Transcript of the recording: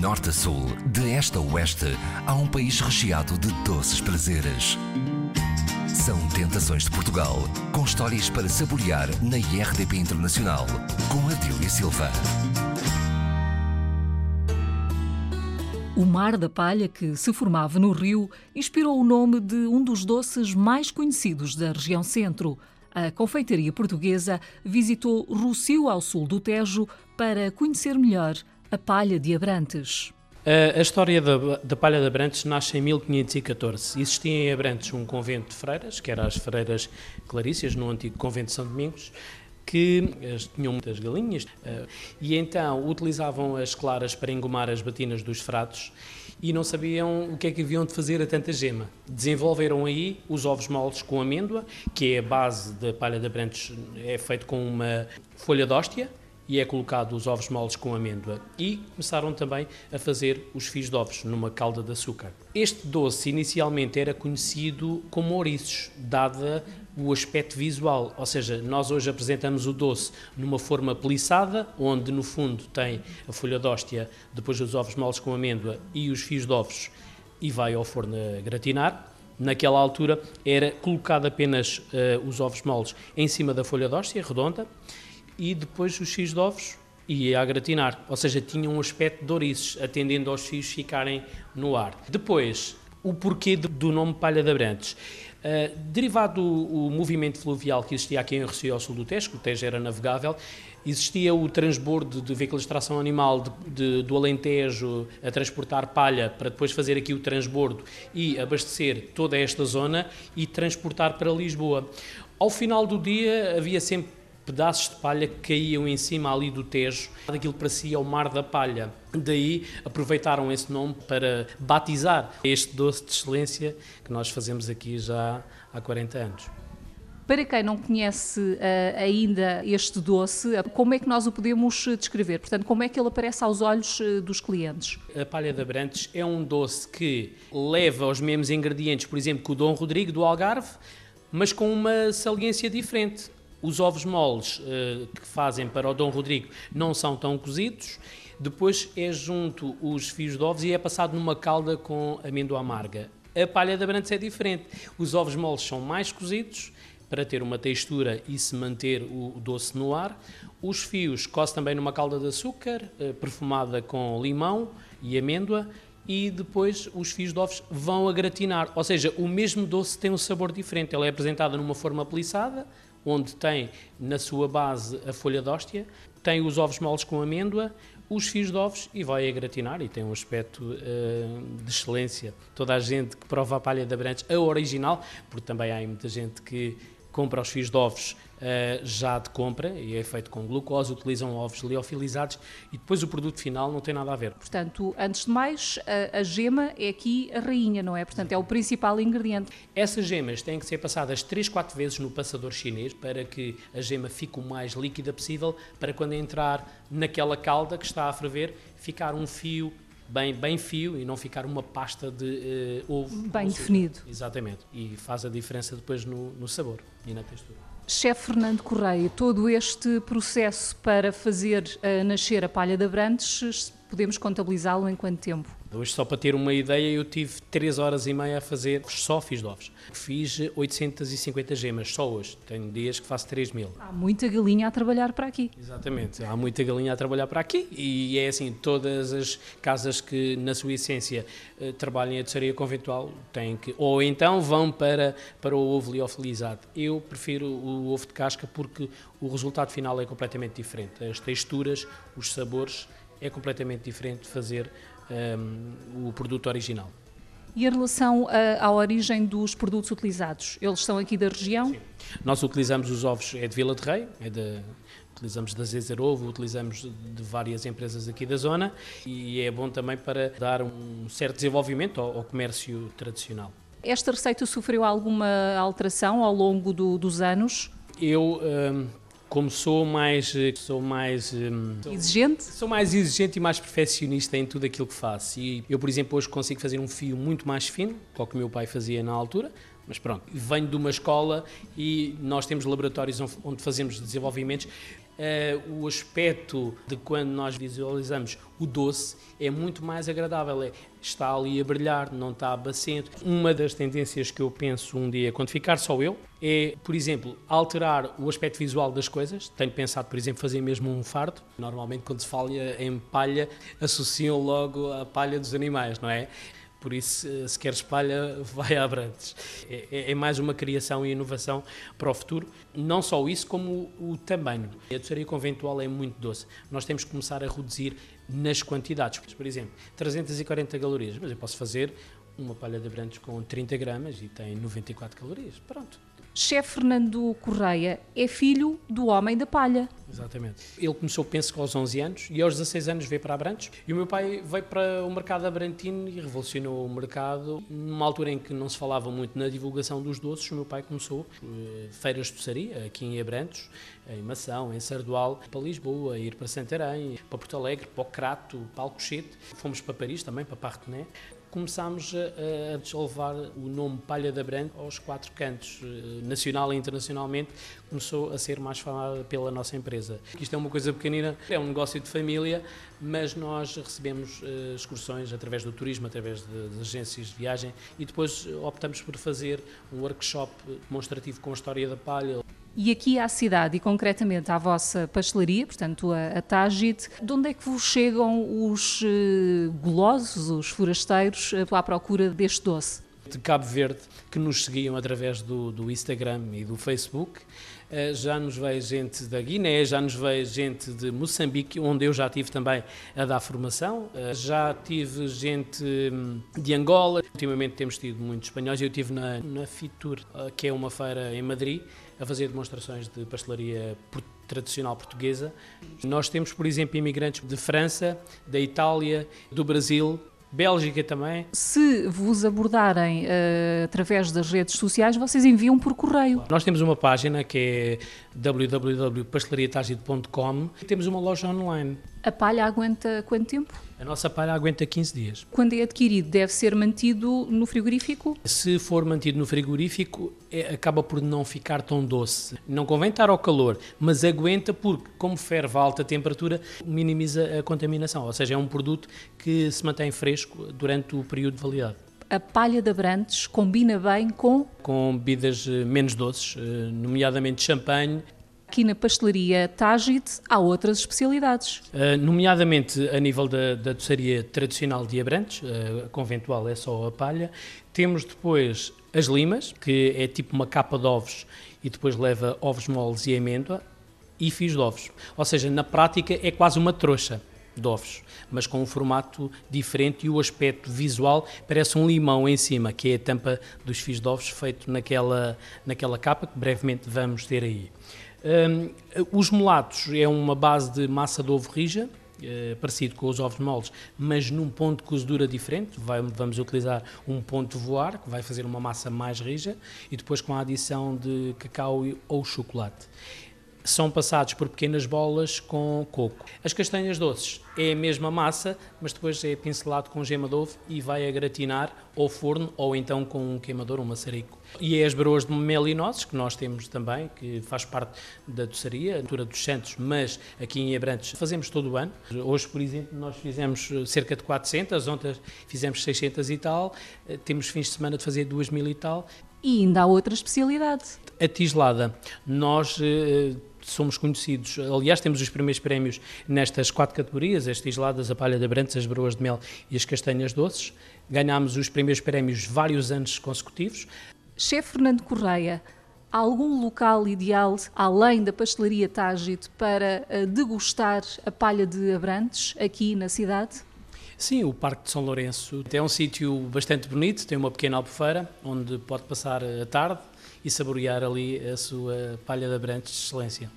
norte a sul, de este a oeste, há um país recheado de doces prazeres. São Tentações de Portugal, com histórias para saborear na IRDP Internacional, com Adília Silva. O mar da palha que se formava no rio inspirou o nome de um dos doces mais conhecidos da região centro. A confeitaria portuguesa visitou Rocio ao sul do Tejo para conhecer melhor a palha de Abrantes. A, a história da, da, palha de Abrantes nasce em 1514. Existia em Abrantes um convento de freiras, que eram as freiras clarícias, no antigo convento de São Domingos, que tinham muitas galinhas eh, e então utilizavam as claras para engomar as batinas dos fratos e não sabiam o que é que haviam de fazer a tanta gema. Desenvolveram aí os ovos moles com amêndoa, que é a base da palha de Abrantes, é feito com uma folha de hóstia, e é colocado os ovos moles com amêndoa. E começaram também a fazer os fios de ovos numa calda de açúcar. Este doce inicialmente era conhecido como ouriços, dada o aspecto visual, ou seja, nós hoje apresentamos o doce numa forma peliçada, onde no fundo tem a folha de hóstia, depois os ovos moles com amêndoa e os fios de ovos e vai ao forno a gratinar. Naquela altura era colocado apenas uh, os ovos moles em cima da folha de hóstia, redonda, e depois os fios de ovos ia a gratinar, ou seja, tinha um aspecto de ouriços, atendendo aos fios ficarem no ar. Depois, o porquê do nome Palha de Abrantes. Uh, derivado do o movimento fluvial que existia aqui em Recio ao sul do Tejo, o Tejo era navegável, existia o transbordo de veículos de tração animal de, de, do Alentejo a transportar palha para depois fazer aqui o transbordo e abastecer toda esta zona e transportar para Lisboa. Ao final do dia havia sempre pedaços de palha que caíam em cima ali do Tejo, daquilo que parecia o Mar da Palha. Daí aproveitaram esse nome para batizar este doce de excelência que nós fazemos aqui já há 40 anos. Para quem não conhece uh, ainda este doce, como é que nós o podemos descrever? Portanto, como é que ele aparece aos olhos uh, dos clientes? A palha de Abrantes é um doce que leva os mesmos ingredientes, por exemplo, que o Dom Rodrigo do Algarve, mas com uma saliência diferente. Os ovos moles uh, que fazem para o Dom Rodrigo não são tão cozidos. Depois é junto os fios de ovos e é passado numa calda com amêndoa amarga. A palha da Brantes é diferente. Os ovos moles são mais cozidos para ter uma textura e se manter o doce no ar. Os fios coze também numa calda de açúcar, uh, perfumada com limão e amêndoa e depois os fios de ovos vão a gratinar. Ou seja, o mesmo doce tem um sabor diferente. Ele é apresentado numa forma peliçada, onde tem na sua base a folha de hóstia, tem os ovos moles com amêndoa, os fios de ovos e vai a gratinar e tem um aspecto uh, de excelência. Toda a gente que prova a palha de Abrantes, a original, porque também há muita gente que compra os fios de ovos uh, já de compra e é feito com glucose, utilizam ovos liofilizados e depois o produto final não tem nada a ver. Portanto, antes de mais, a, a gema é aqui a rainha, não é? Portanto, é o principal ingrediente. Essas gemas têm que ser passadas 3, 4 vezes no passador chinês para que a gema fique o mais líquida possível, para quando entrar naquela calda que está a ferver, ficar um fio bem, bem fio e não ficar uma pasta de uh, ovo. Bem definido. Exatamente. E faz a diferença depois no, no sabor e na textura. Chefe Fernando Correia, todo este processo para fazer uh, nascer a palha de Abrantes, podemos contabilizá-lo em quanto tempo? Hoje, só para ter uma ideia, eu tive 3 horas e meia a fazer só fiz de ovos. Fiz 850 gemas, só hoje. Tenho dias que faço 3 mil. Há muita galinha a trabalhar para aqui. Exatamente, há muita galinha a trabalhar para aqui e é assim, todas as casas que, na sua essência, eh, trabalhem a terceira conventual têm que, ou então vão para, para o ovo liofilizado. Eu prefiro o ovo de casca porque o resultado final é completamente diferente. As texturas, os sabores, é completamente diferente de fazer um, o produto original. E em relação à, à, origem dos produtos utilizados, eles são aqui da região? Sim. Nós utilizamos os ovos, é de Vila de Rei, é de, utilizamos da Zezer Ovo, utilizamos de várias empresas aqui da zona e é bom também para dar um certo desenvolvimento ao, ao comércio tradicional. Esta receita sofreu alguma alteração ao longo do, dos anos? Eu um, como sou mais sou mais hum, exigente? sou mais exigente e mais perfeccionista em tudo aquilo que faço. E eu por exemplo hoje consigo fazer um fio muito mais fino qual que o meu pai fazia na altura mas pronto venho de uma escola e nós temos laboratórios onde fazemos desenvolvimentos o aspecto de quando nós visualizamos o doce é muito mais agradável. É, está ali a brilhar, não está abacento. Uma das tendências que eu penso um dia, quando ficar só eu, é, por exemplo, alterar o aspecto visual das coisas. Tenho pensado, por exemplo, fazer mesmo um fardo. Normalmente, quando se fala em palha, associam logo a palha dos animais, não é? Por isso, se quer espalha, vai a Abrantes. É, é, é, mais uma criação e inovação para o futuro. Não só isso, como o, o tamanho. A doçaria conventual é muito doce. Nós temos que começar a reduzir nas quantidades. Por exemplo, 340 calorias, mas eu posso fazer uma palha de Abrantes com 30 gramas e tem 94 calorias. Pronto chefe Fernando Correia é filho do homem da palha. Exatamente. Ele começou, penso que aos 11 anos, e aos 16 anos veio para Abrantes. E o meu pai veio para o mercado abrantino e revolucionou o mercado. Numa altura em que não se falava muito na divulgação dos doces, o meu pai começou uh, feiras de doçaria, aqui em Abrantes, em Mação, em Sardual, para Lisboa, ir para Santarém, para Porto Alegre, para o Crato, para Alcochete. Fomos para Paris também, para Partené começámos a, a deslevar o nome Palha da Branca aos quatro cantos, eh, nacional e internacionalmente, começou a ser mais falada pela nossa empresa. Isto é uma coisa pequenina, é um negócio de família, mas nós recebemos uh, excursões através do turismo, através de, agências de viagem e depois optamos por fazer um workshop demonstrativo com a história da palha. E aqui à cidade, e concretamente à vossa pastelaria, portanto a, a Tagit, de onde é que vos chegam os uh, golosos, os forasteiros, uh, à procura deste doce? De Cabo Verde, que nos seguiam através do, do Instagram e do Facebook. Uh, já nos veio gente da Guiné, já nos veio gente de Moçambique, onde eu já tive também a dar formação. já tive gente hum, de Angola. Ultimamente temos tido muitos espanhóis. Eu estive na, na Fitur, que é uma feira em Madrid a fazer demonstrações de pastelaria tradicional portuguesa. Nós temos, por exemplo, imigrantes de França, da Itália, do Brasil, Bélgica também. Se vos abordarem uh, através das redes sociais, vocês enviam por correio. Nós temos uma página que é www.pastelariatagido.com e temos uma loja online. A palha aguenta quanto tempo? A nossa palha aguenta 15 dias. Quando é adquirido, deve ser mantido no frigorífico? Se for mantido no frigorífico, é, acaba por não ficar tão doce. Não convém estar ao calor, mas aguenta porque, como ferve a alta temperatura, minimiza a contaminação. Ou seja, é um produto que se mantém fresco durante o período de validade a palha de Abrantes combina bem com? Com bebidas eh, menos doces, eh, nomeadamente champanhe Aqui na pastelaria Tagit há outras especialidades. Uh, nomeadamente a nível da, da doçaria tradicional de Abrantes, uh, conventual é só a palha. Temos depois as limas, que é tipo uma capa de ovos e depois leva ovos moles e amêndoa e fios de ovos. Ou seja, na prática é quase uma trouxa de ovos, mas com um formato diferente e o aspecto visual parece um limão em cima, que é a tampa dos fios de ovos feito naquela, naquela capa que brevemente vamos ter aí. Um, os mulatos é uma base de massa de ovo rija, uh, parecido com os ovos moles, mas num ponto de cozedura diferente. Vai, vamos utilizar um ponto de voar, que vai fazer uma massa mais rija, e depois com a adição de cacau ou chocolate são passados por pequenas bolas com coco. As castanhas doces é a mesma massa, mas depois é pincelado com gema de ovo e vai a gratinar ao forno ou então com um queimador, um maçarico. E é as broas de mel e nozes, que nós temos também, que faz parte da doçaria, a altura dos Santos, mas aqui em Abrantes fazemos todo o ano. Hoje, por exemplo, nós fizemos cerca de 400, ontem fizemos 600 e tal, temos fins de semana de fazer 2 mil e tal. E ainda há outra especialidade. A tislada. Nós eh, somos conhecidos. Aliás, temos os primeiros prémios nestas quatro categorias: as tisladas, a palha de abrantes, as broas de mel e as castanhas doces. Ganhámos os primeiros prémios vários anos consecutivos. Chefe Fernando Correia, há algum local ideal, além da pastelaria Tágito, para eh, degustar a palha de abrantes aqui na cidade? Sim, o Parque de São Lourenço é um sítio bastante bonito, tem uma pequena albufeira onde pode passar a tarde e saborear ali a sua palha de abrantes de excelência.